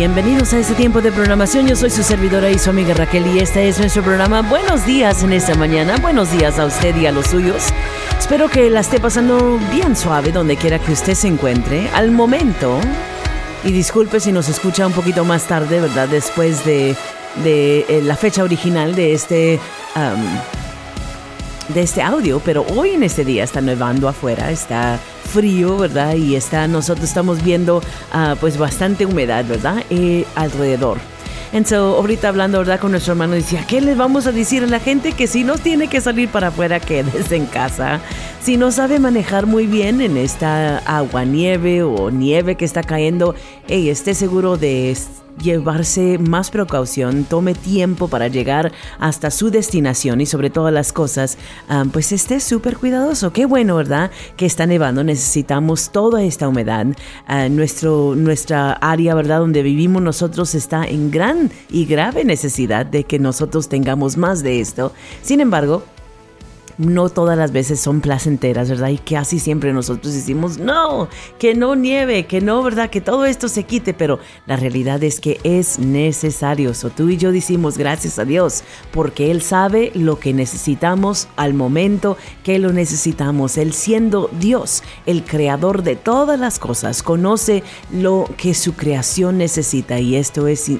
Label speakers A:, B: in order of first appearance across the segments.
A: Bienvenidos a este tiempo de programación. Yo soy su servidora y su amiga Raquel y este es nuestro programa. Buenos días en esta mañana. Buenos días a usted y a los suyos. Espero que la esté pasando bien suave donde quiera que usted se encuentre. Al momento, y disculpe si nos escucha un poquito más tarde, ¿verdad? Después de, eh, la fecha original de este... de este audio, pero hoy en este día está nevando afuera, está frío, ¿verdad? Y está, nosotros estamos viendo uh, pues bastante humedad, ¿verdad? Eh, alrededor. Entonces, ahorita hablando, ¿verdad? Con nuestro hermano, decía, ¿qué les vamos a decir a la gente? Que si no tiene que salir para afuera, quédese en casa. Si no sabe manejar muy bien en esta agua nieve o nieve que está cayendo, esté seguro de llevarse más precaución, tome tiempo para llegar hasta su destinación y sobre todas las cosas, ah, pues esté súper cuidadoso. Qué bueno, ¿verdad? Que está nevando, necesitamos toda esta humedad. Ah, nuestro, nuestra área, ¿verdad? Donde vivimos nosotros está en gran y grave necesidad de que nosotros tengamos más de esto. Sin embargo, no todas las veces son placenteras, ¿verdad? Y casi siempre nosotros decimos, no, que no nieve, que no, ¿verdad? Que todo esto se quite, pero la realidad es que es necesario. So, tú y yo decimos gracias a Dios, porque Él sabe lo que necesitamos al momento que lo necesitamos. Él siendo Dios, el creador de todas las cosas, conoce lo que su creación necesita y esto es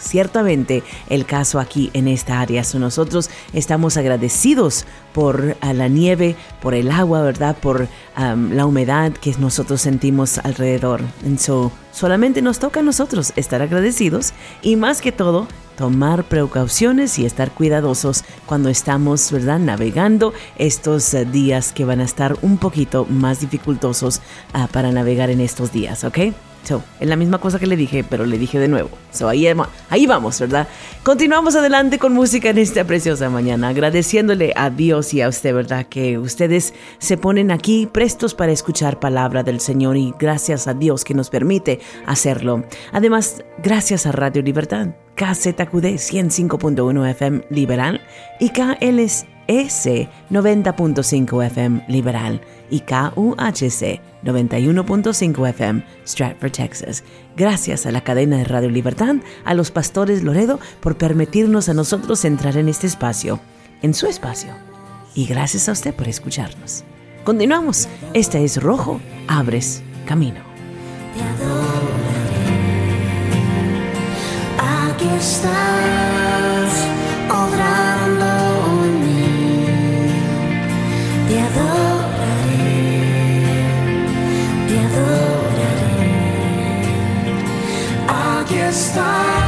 A: ciertamente el caso aquí en esta área. nosotros estamos agradecidos por la nieve, por el agua, ¿verdad? Por la humedad que nosotros sentimos alrededor. So, solamente nos toca a nosotros estar agradecidos y más que todo tomar precauciones y estar cuidadosos cuando estamos, ¿verdad?, navegando estos eh, días que van a estar un poquito más dificultosos ah, para navegar en estos días, ¿ok? So, es la misma cosa que le dije, pero le dije de nuevo. So, ahí, ahí vamos, ¿verdad? Continuamos adelante con música en esta preciosa mañana, agradeciéndole a Dios y a usted, ¿verdad? Que ustedes se ponen aquí prestos para escuchar palabra del Señor y gracias a Dios que nos permite hacerlo. Además, gracias a Radio Libertad, KZQD 105.1 FM Liberal y KLS 90.5 FM Liberal y KUHC 91.5 FM Stratford, Texas. Gracias a la cadena de Radio Libertad, a los pastores Loredo por permitirnos a nosotros entrar en este espacio, en su espacio. Y gracias a usted por escucharnos. Continuamos. Este es Rojo, abres camino.
B: Aquí estás, estás,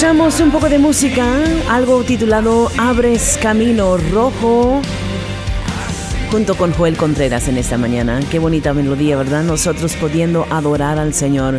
A: Escuchamos un poco de música, algo titulado Abres Camino Rojo, junto con Joel Contreras en esta mañana. Qué bonita melodía, ¿verdad? Nosotros pudiendo adorar al Señor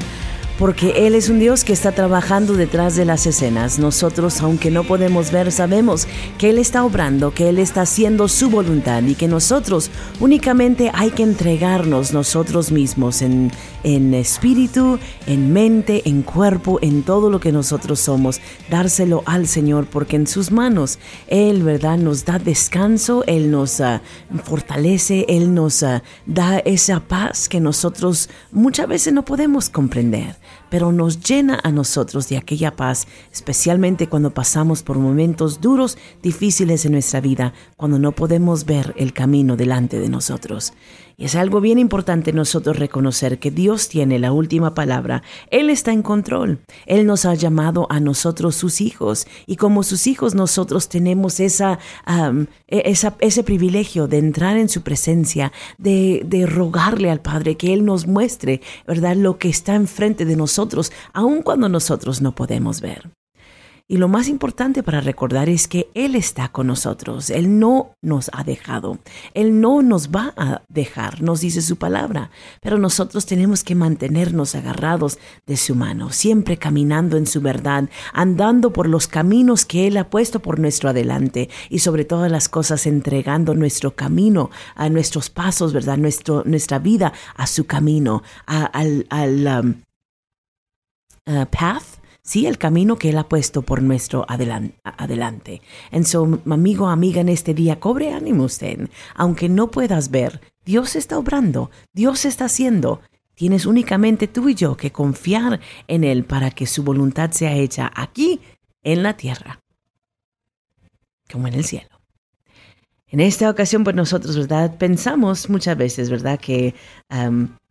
A: porque Él es un Dios que está trabajando detrás de las escenas. Nosotros, aunque no podemos ver, sabemos que Él está obrando, que Él está haciendo su voluntad y que nosotros únicamente hay que entregarnos nosotros mismos en, en espíritu, en mente, en cuerpo, en todo lo que nosotros somos, dárselo al Señor, porque en sus manos Él, ¿verdad?, nos da descanso, Él nos ah, fortalece, Él nos ah, da esa paz que nosotros muchas veces no podemos comprender pero nos llena a nosotros de aquella paz, especialmente cuando pasamos por momentos duros, difíciles en nuestra vida, cuando no podemos ver el camino delante de nosotros. Es algo bien importante nosotros reconocer que Dios tiene la última palabra. Él está en control. Él nos ha llamado a nosotros sus hijos. Y como sus hijos nosotros tenemos esa, e, ese privilegio de entrar en su presencia, de, de rogarle al Padre que Él nos muestre, ¿verdad?, lo que está enfrente de nosotros, aun cuando nosotros no podemos ver. Y lo más importante para recordar es que Él está con nosotros. Él no nos ha dejado. Él no nos va a dejar, nos dice su palabra. Pero nosotros tenemos que mantenernos agarrados de su mano, siempre caminando en su verdad, andando por los caminos que Él ha puesto por nuestro adelante y sobre todas las cosas entregando nuestro camino, a nuestros pasos, ¿verdad? Nuestro, nuestra vida a su camino, al, um, path sí, el camino que Él ha puesto por nuestro adelante. En su amigo, amiga, en este día, cobre ánimo usted. Aunque no puedas ver, Dios está obrando, Dios está haciendo. Tienes únicamente tú y yo que confiar en Él para que su voluntad sea hecha aquí en la tierra, como en el cielo. En esta ocasión, pues nosotros, ¿verdad? Pensamos muchas veces, ¿verdad? Que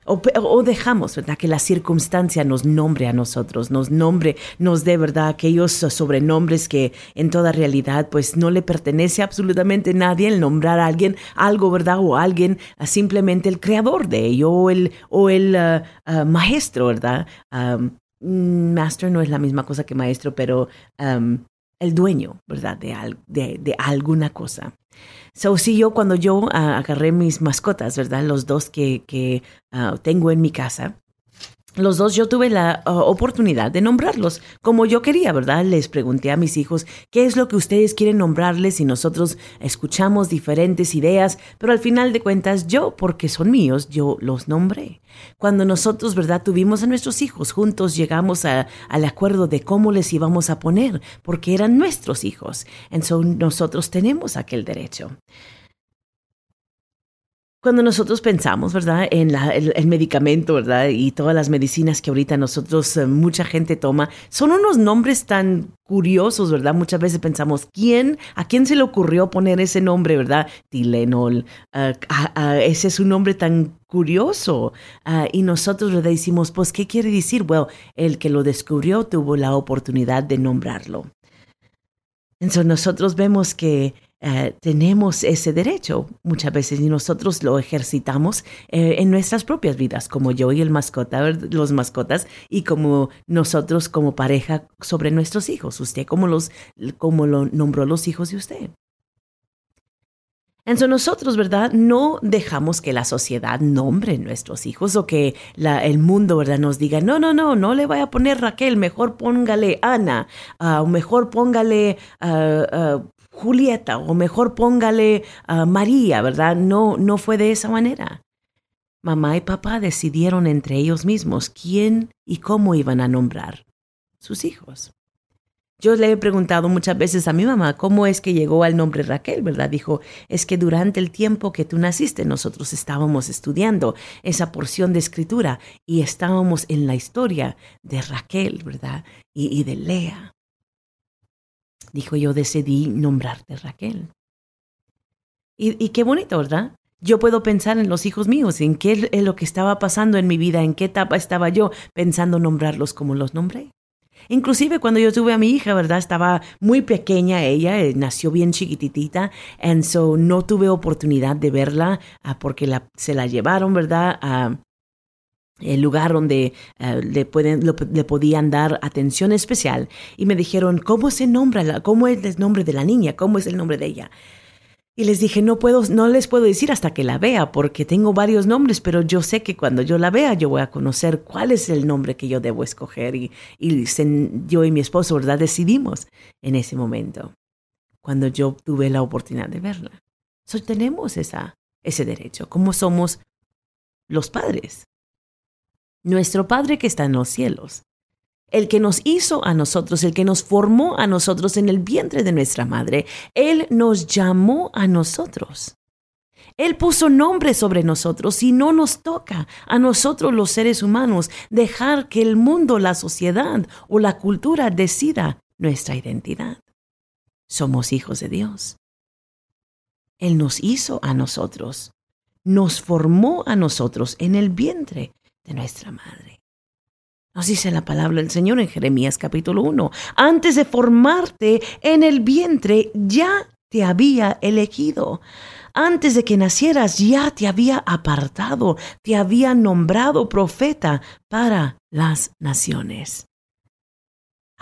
A: o, dejamos, ¿verdad? Que la circunstancia nos nombre a nosotros, nos nombre, nos dé, ¿verdad? Aquellos sobrenombres que en toda realidad pues no le pertenece absolutamente a nadie el nombrar a alguien algo, ¿verdad? O alguien simplemente el creador de ello o el, o el ah, ah, maestro, ¿verdad? Mm, master no es la misma cosa que maestro, pero el dueño, ¿verdad? De, de, de alguna cosa. So, sí, yo cuando yo ah, agarré mis mascotas, ¿verdad? Los dos que, que ah, tengo en mi casa, los dos yo tuve la oportunidad de nombrarlos como yo quería, ¿verdad? Les pregunté a mis hijos qué es lo que ustedes quieren nombrarles y nosotros escuchamos diferentes ideas, pero al final de cuentas yo, porque son míos, yo los nombré. Cuando nosotros, ¿verdad? Tuvimos a nuestros hijos juntos, llegamos al acuerdo de cómo les íbamos a poner, porque eran nuestros hijos. Entonces nosotros tenemos aquel derecho. Cuando nosotros pensamos, ¿verdad? En el, medicamento, ¿verdad? Y todas las medicinas que ahorita nosotros, eh, mucha gente toma, son unos nombres tan curiosos, ¿verdad? Muchas veces pensamos, ¿quién, a quién se le ocurrió poner ese nombre, ¿verdad? Tilenol, uh, ese es un nombre tan curioso. Ah, y nosotros le decimos, pues, ¿qué quiere decir? Bueno, el que lo descubrió tuvo la oportunidad de nombrarlo. Entonces nosotros vemos que eh, tenemos ese derecho muchas veces y nosotros lo ejercitamos eh, en nuestras propias vidas, como yo y el mascota, los mascotas, y como nosotros como pareja sobre nuestros hijos. Usted como los, como lo nombró los hijos de usted. Entonces nosotros, ¿verdad? No dejamos que la sociedad nombre nuestros hijos o que el mundo, ¿verdad? Nos diga, no, no, no, no le vaya a poner Raquel, mejor póngale Ana, ah, o mejor póngale uh, Julieta o mejor póngale María, ¿verdad? No, no fue de esa manera. Mamá y papá decidieron entre ellos mismos quién y cómo iban a nombrar sus hijos. Yo le he preguntado muchas veces a mi mamá cómo es que llegó al nombre Raquel, ¿verdad? Dijo, es que durante el tiempo que tú naciste nosotros estábamos estudiando esa porción de escritura y estábamos en la historia de Raquel, ¿verdad? Y de Lea dijo yo decidí nombrarte Raquel. Y, qué bonito, ¿verdad? Yo puedo pensar en los hijos míos, en qué es lo que estaba pasando en mi vida, en qué etapa estaba yo pensando nombrarlos como los nombré. Inclusive cuando yo tuve a mi hija, ¿verdad? Estaba muy pequeña ella, eh, nació bien chiquititita, and so no tuve oportunidad de verla ah, porque se la llevaron, ¿verdad? A, el lugar donde eh, le, pueden, le podían dar atención especial y me dijeron, ¿cómo se nombra? la- ¿Cómo es el nombre de la niña? ¿Cómo es el nombre de ella? Y les dije, no puedo, no les puedo decir hasta que la vea, porque tengo varios nombres, pero yo sé que cuando yo la vea, yo voy a conocer cuál es el nombre que yo debo escoger. Y, y yo y mi esposo, ¿verdad? Decidimos en ese momento, cuando yo tuve la oportunidad de verla. So, tenemos esa, ese derecho, como somos los padres. Nuestro Padre que está en los cielos el que nos hizo a nosotros, el que nos formó a nosotros en el vientre de nuestra madre, Él nos llamó a nosotros. Él puso nombre sobre nosotros y no nos toca a nosotros los seres humanos dejar que el mundo, la sociedad o la cultura decida nuestra identidad. Somos hijos de Dios. Él nos hizo a nosotros, nos formó a nosotros en el vientre nuestra madre. Nos dice la palabra del Señor en Jeremías capítulo 1. Antes de formarte en el vientre ya te había elegido. Antes de que nacieras ya te había apartado, te había nombrado profeta para las naciones.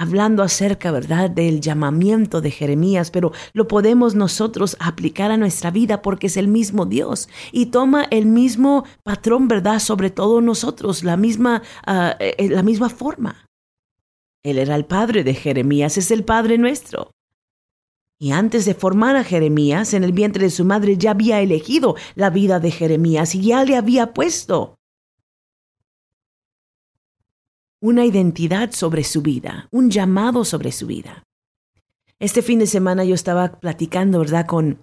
A: Hablando acerca, ¿verdad?, del llamamiento de Jeremías, pero lo podemos nosotros aplicar a nuestra vida porque es el mismo Dios y toma el mismo patrón, ¿verdad?, sobre todos nosotros, la misma, ah, eh, la misma forma. Él era el padre de Jeremías, es el padre nuestro. Y antes de formar a Jeremías en el vientre de su madre, ya había elegido la vida de Jeremías y ya le había puesto una identidad sobre su vida, un llamado sobre su vida. Este fin de semana yo estaba platicando, ¿verdad?, con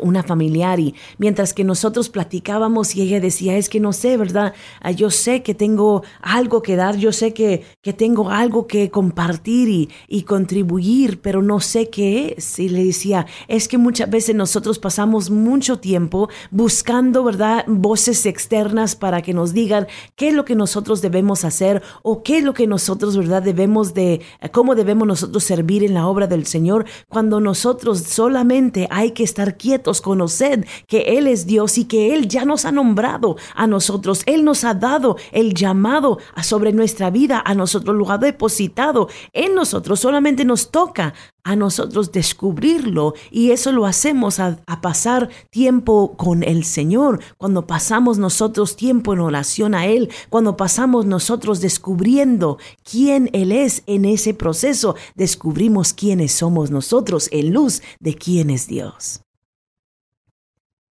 A: una familiar y mientras que nosotros platicábamos y ella decía, es que no sé, ¿verdad? Ah, Yo sé que tengo algo que dar, yo sé que, que tengo algo que compartir y, y contribuir, pero no sé qué es. Y le decía, es que muchas veces nosotros pasamos mucho tiempo buscando, ¿verdad? Voces externas para que nos digan qué es lo que nosotros debemos hacer o qué es lo que nosotros, ¿verdad? Debemos de, cómo debemos nosotros servir en la obra del Señor cuando nosotros solamente hay que estar quietos, conocer que Él es Dios y que Él ya nos ha nombrado a nosotros. Él nos ha dado el llamado sobre nuestra vida, a nosotros lo ha depositado en nosotros. Solamente nos toca a nosotros descubrirlo y eso lo hacemos a, a pasar tiempo con el Señor, cuando pasamos nosotros tiempo en oración a Él, cuando pasamos nosotros descubriendo quién Él es en ese proceso, descubrimos quiénes somos nosotros en luz de quién es Dios.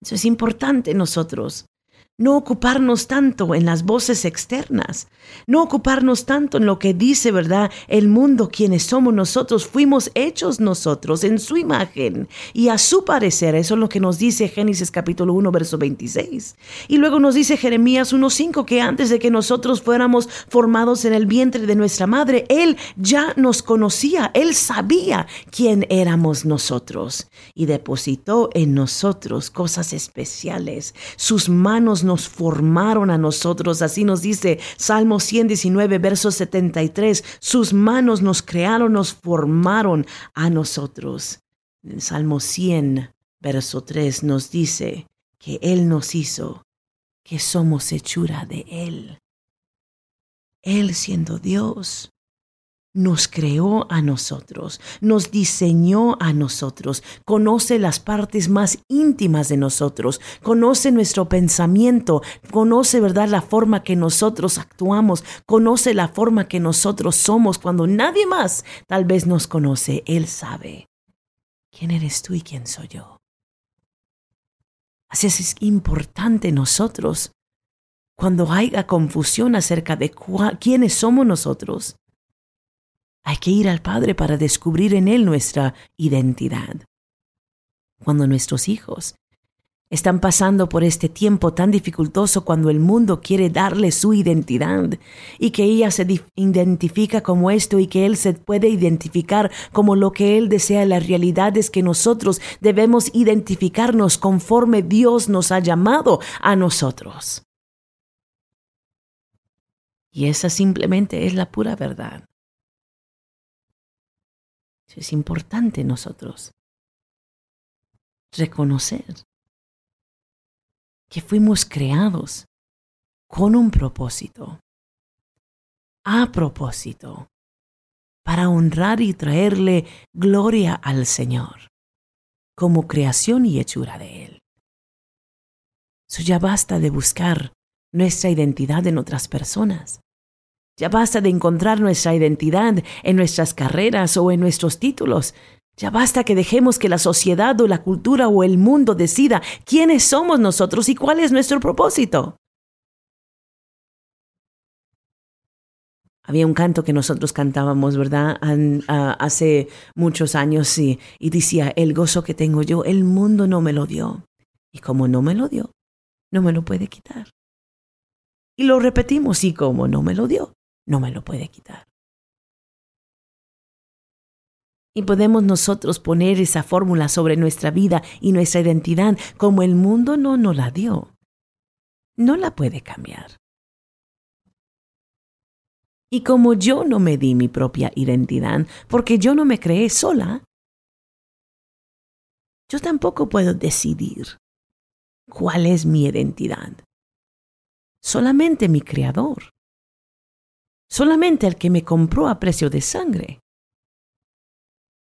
A: Eso es importante nosotros. No ocuparnos tanto en las voces externas, no ocuparnos tanto en lo que dice, ¿verdad? El mundo, quienes somos nosotros, fuimos hechos nosotros en su imagen y a su parecer. Eso es lo que nos dice Génesis capítulo 1, verso 26. Y luego nos dice Jeremías 1.5 que antes de que nosotros fuéramos formados en el vientre de nuestra madre, Él ya nos conocía, Él sabía quién éramos nosotros y depositó en nosotros cosas especiales. Sus manos nos formaron a nosotros, así nos dice Salmo 119, verso 73. Sus manos nos crearon, nos formaron a nosotros. En Salmo 100, verso 3 nos dice que Él nos hizo, que somos hechura de Él. Él siendo Dios, nos creó a nosotros, nos diseñó a nosotros, conoce las partes más íntimas de nosotros, conoce nuestro pensamiento, conoce, ¿verdad?, la forma que nosotros actuamos, conoce la forma que nosotros somos cuando nadie más tal vez nos conoce. Él sabe quién eres tú y quién soy yo. Así es, importante nosotros, cuando haya confusión acerca de quiénes somos nosotros, hay que ir al Padre para descubrir en Él nuestra identidad. Cuando nuestros hijos están pasando por este tiempo tan dificultoso cuando el mundo quiere darle su identidad y que ella se identifica como esto y que él se puede identificar como lo que él desea, la realidad es que nosotros debemos identificarnos conforme Dios nos ha llamado a nosotros. Y esa simplemente es la pura verdad. Es importante nosotros reconocer que fuimos creados con un propósito, a propósito, para honrar y traerle gloria al Señor, como creación y hechura de Él. So ya basta de buscar nuestra identidad en otras personas. Ya basta de encontrar nuestra identidad en nuestras carreras o en nuestros títulos. Ya basta que dejemos que la sociedad o la cultura o el mundo decida quiénes somos nosotros y cuál es nuestro propósito. Había un canto que nosotros cantábamos, ¿verdad? hace muchos años y, y decía, el gozo que tengo yo, el mundo no me lo dio. Y como no me lo dio, no me lo puede quitar. Y lo repetimos, y como no me lo dio, no me lo puede quitar. Y podemos nosotros poner esa fórmula sobre nuestra vida y nuestra identidad como el mundo no nos la dio. No la puede cambiar. Y como yo no me di mi propia identidad, porque yo no me creé sola, yo tampoco puedo decidir cuál es mi identidad. Solamente mi Creador. Solamente el que me compró a precio de sangre.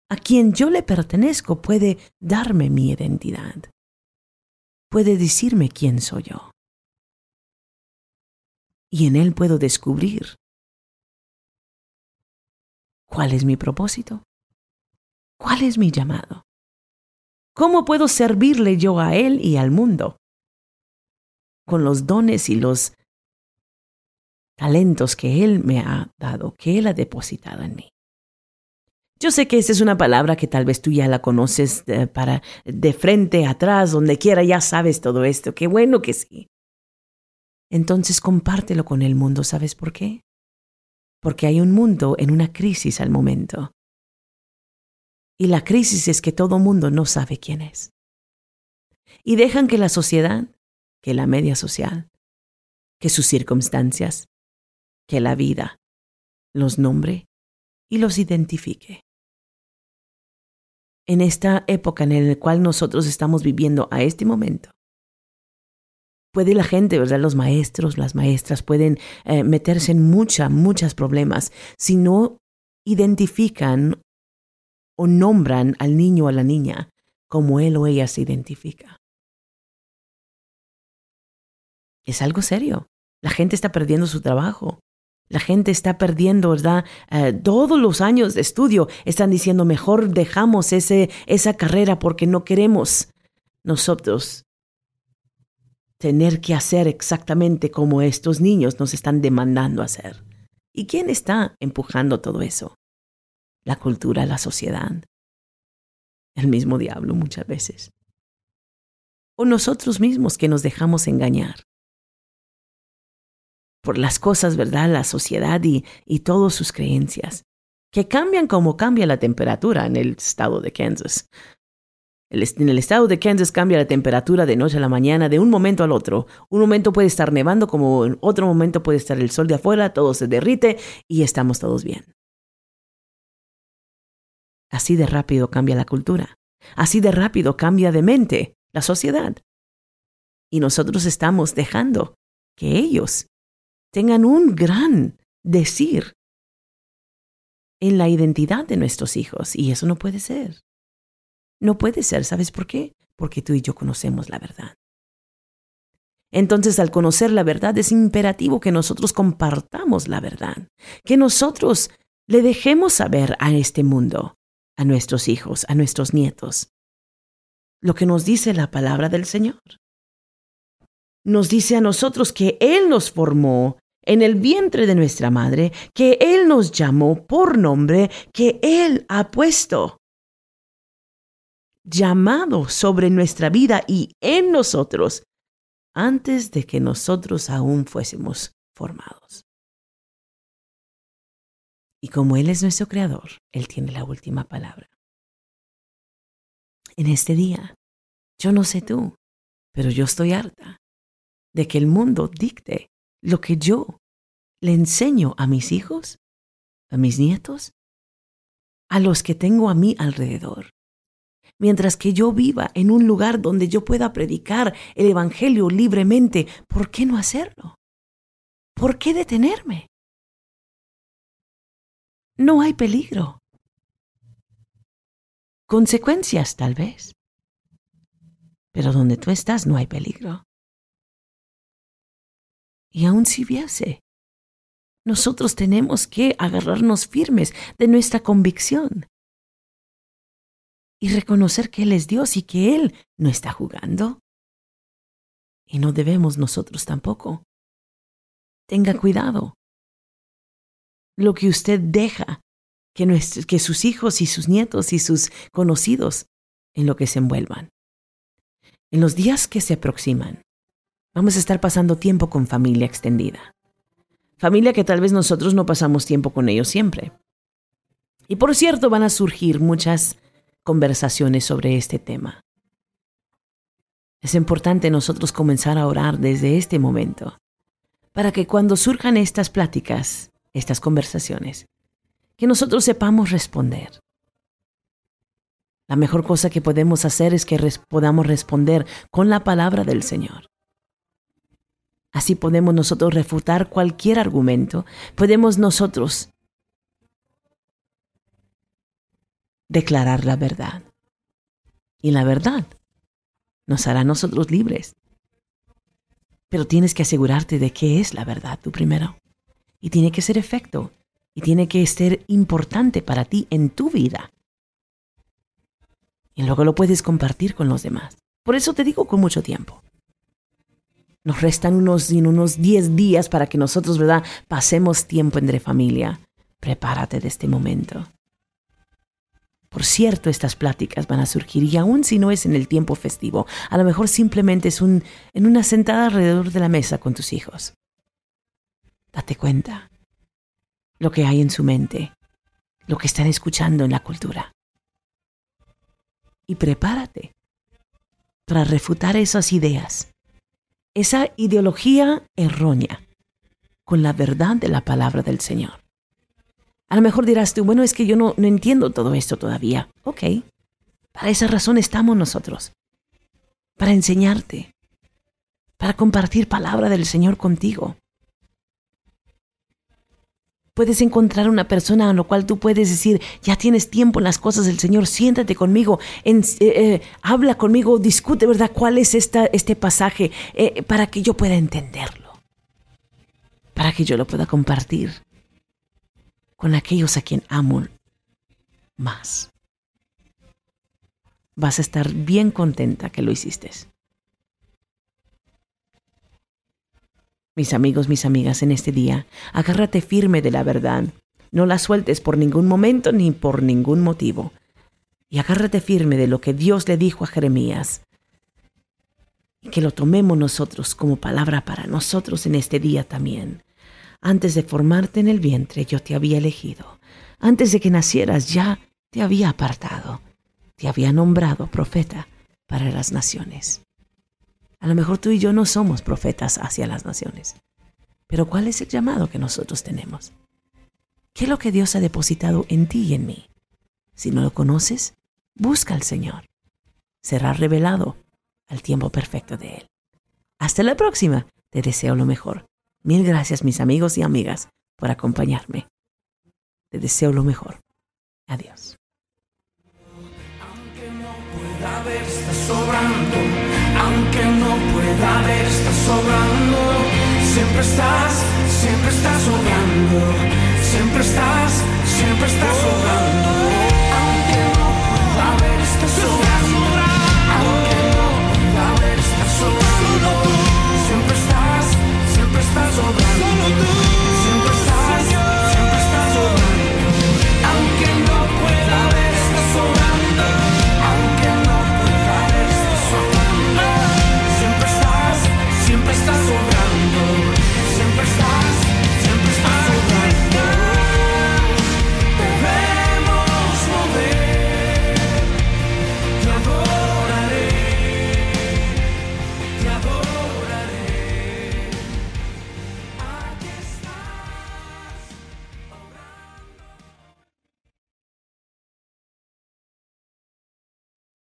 A: A quien yo le pertenezco puede darme mi identidad. Puede decirme quién soy yo. Y en él puedo descubrir cuál es mi propósito, cuál es mi llamado. ¿Cómo puedo servirle yo a Él y al mundo? Con los dones y los talentos que Él me ha dado, que Él ha depositado en mí. Yo sé que esa es una palabra que tal vez tú ya la conoces de, para de frente, atrás, donde quiera, ya sabes todo esto. Qué bueno que sí. Entonces compártelo con el mundo, ¿sabes por qué? Porque hay un mundo en una crisis al momento. Y la crisis es que todo mundo no sabe quién es. Y dejan que la sociedad, que la media social, que sus circunstancias, que la vida los nombre y los identifique. En esta época en la cual nosotros estamos viviendo a este momento, puede la gente, ¿verdad? Los maestros, las maestras pueden eh, meterse en muchas, muchos problemas si no identifican o nombran al niño o a la niña como él o ella se identifica. Es algo serio. La gente está perdiendo su trabajo. La gente está perdiendo, ¿verdad? Eh, todos los años de estudio están diciendo, mejor dejamos ese, esa carrera porque no queremos nosotros tener que hacer exactamente como estos niños nos están demandando hacer. ¿Y quién está empujando todo eso? la cultura, la sociedad, el mismo diablo muchas veces. O nosotros mismos que nos dejamos engañar por las cosas, ¿verdad? La sociedad y, y todas sus creencias, que cambian como cambia la temperatura en el estado de Kansas. en el estado de Kansas cambia la temperatura de noche a la mañana, de un momento al otro. Un momento puede estar nevando, como en otro momento puede estar el sol de afuera, todo se derrite y estamos todos bien. Así de rápido cambia la cultura. Así de rápido cambia de mente la sociedad. Y nosotros estamos dejando que ellos tengan un gran decir en la identidad de nuestros hijos. Y eso no puede ser. No puede ser. ¿Sabes por qué? Porque tú y yo conocemos la verdad. Entonces, al conocer la verdad, es imperativo que nosotros compartamos la verdad, que nosotros le dejemos saber a este mundo a nuestros hijos, a nuestros nietos. Lo que nos dice la palabra del Señor. Nos dice a nosotros que Él nos formó en el vientre de nuestra madre, que Él nos llamó por nombre, que Él ha puesto llamado sobre nuestra vida y en nosotros antes de que nosotros aún fuésemos formados. Y como Él es nuestro creador, Él tiene la última palabra. En este día, yo no sé tú, pero yo estoy harta de que el mundo dicte lo que yo le enseño a mis hijos, a mis nietos, a los que tengo a mí alrededor. Mientras que yo viva en un lugar donde yo pueda predicar el Evangelio libremente, ¿por qué no hacerlo? ¿Por qué detenerme? No hay peligro. Consecuencias, tal vez. Pero donde tú estás no hay peligro. Y aun si hubiese, nosotros tenemos que agarrarnos firmes de nuestra convicción y reconocer que Él es Dios y que Él no está jugando. Y no debemos nosotros tampoco. Tenga cuidado. Lo que usted deja que, que sus hijos y sus nietos y sus conocidos en lo que se envuelvan. En los días que se aproximan, vamos a estar pasando tiempo con familia extendida. Familia que tal vez nosotros no pasamos tiempo con ellos siempre. Y por cierto, van a surgir muchas conversaciones sobre este tema. Es importante nosotros comenzar a orar desde este momento, para que cuando surjan estas pláticas, estas conversaciones, que nosotros sepamos responder. La mejor cosa que podemos hacer es que podamos responder con la palabra del Señor. Así podemos nosotros refutar cualquier argumento, podemos nosotros declarar la verdad. Y la verdad nos hará nosotros libres. Pero tienes que asegurarte de qué es la verdad tú primero. Y tiene que ser efecto. Y tiene que ser importante para ti en tu vida. Y luego lo puedes compartir con los demás. Por eso te digo con mucho tiempo. Nos restan unos, unos 10 días para que nosotros, ¿verdad?, pasemos tiempo entre familia. Prepárate de este momento. Por cierto, estas pláticas van a surgir y aun si no es en el tiempo festivo, a lo mejor simplemente es un, en una sentada alrededor de la mesa con tus hijos. Date cuenta lo que hay en su mente, lo que están escuchando en la cultura. Y prepárate para refutar esas ideas, esa ideología errónea, con la verdad de la palabra del Señor. A lo mejor dirás tú, bueno, es que yo no, no entiendo todo esto todavía. Ok, para esa razón estamos nosotros. Para enseñarte. Para compartir palabra del Señor contigo. Puedes encontrar una persona a la cual tú puedes decir, ya tienes tiempo en las cosas del Señor, siéntate conmigo, eh, eh, habla conmigo, discute, ¿verdad? ¿Cuál es esta, este pasaje eh, para que yo pueda entenderlo? Para que yo lo pueda compartir con aquellos a quien amo más. Vas a estar bien contenta que lo hiciste. Mis amigos, mis amigas, en este día, agárrate firme de la verdad. No la sueltes por ningún momento ni por ningún motivo. Y agárrate firme de lo que Dios le dijo a Jeremías. Y que lo tomemos nosotros como palabra para nosotros en este día también. Antes de formarte en el vientre yo te había elegido. Antes de que nacieras ya te había apartado. Te había nombrado profeta para las naciones. A lo mejor tú y yo no somos profetas hacia las naciones. Pero ¿cuál es el llamado que nosotros tenemos? ¿Qué es lo que Dios ha depositado en ti y en mí? Si no lo conoces, busca al Señor. Será revelado al tiempo perfecto de Él. Hasta la próxima. Te deseo lo mejor. Mil gracias mis amigos y amigas por acompañarme. Te deseo lo mejor. Adiós.
B: Aunque no pueda ver, está sobrando. Siempre estás, siempre estás sobrando. Siempre estás, siempre estás sobrando.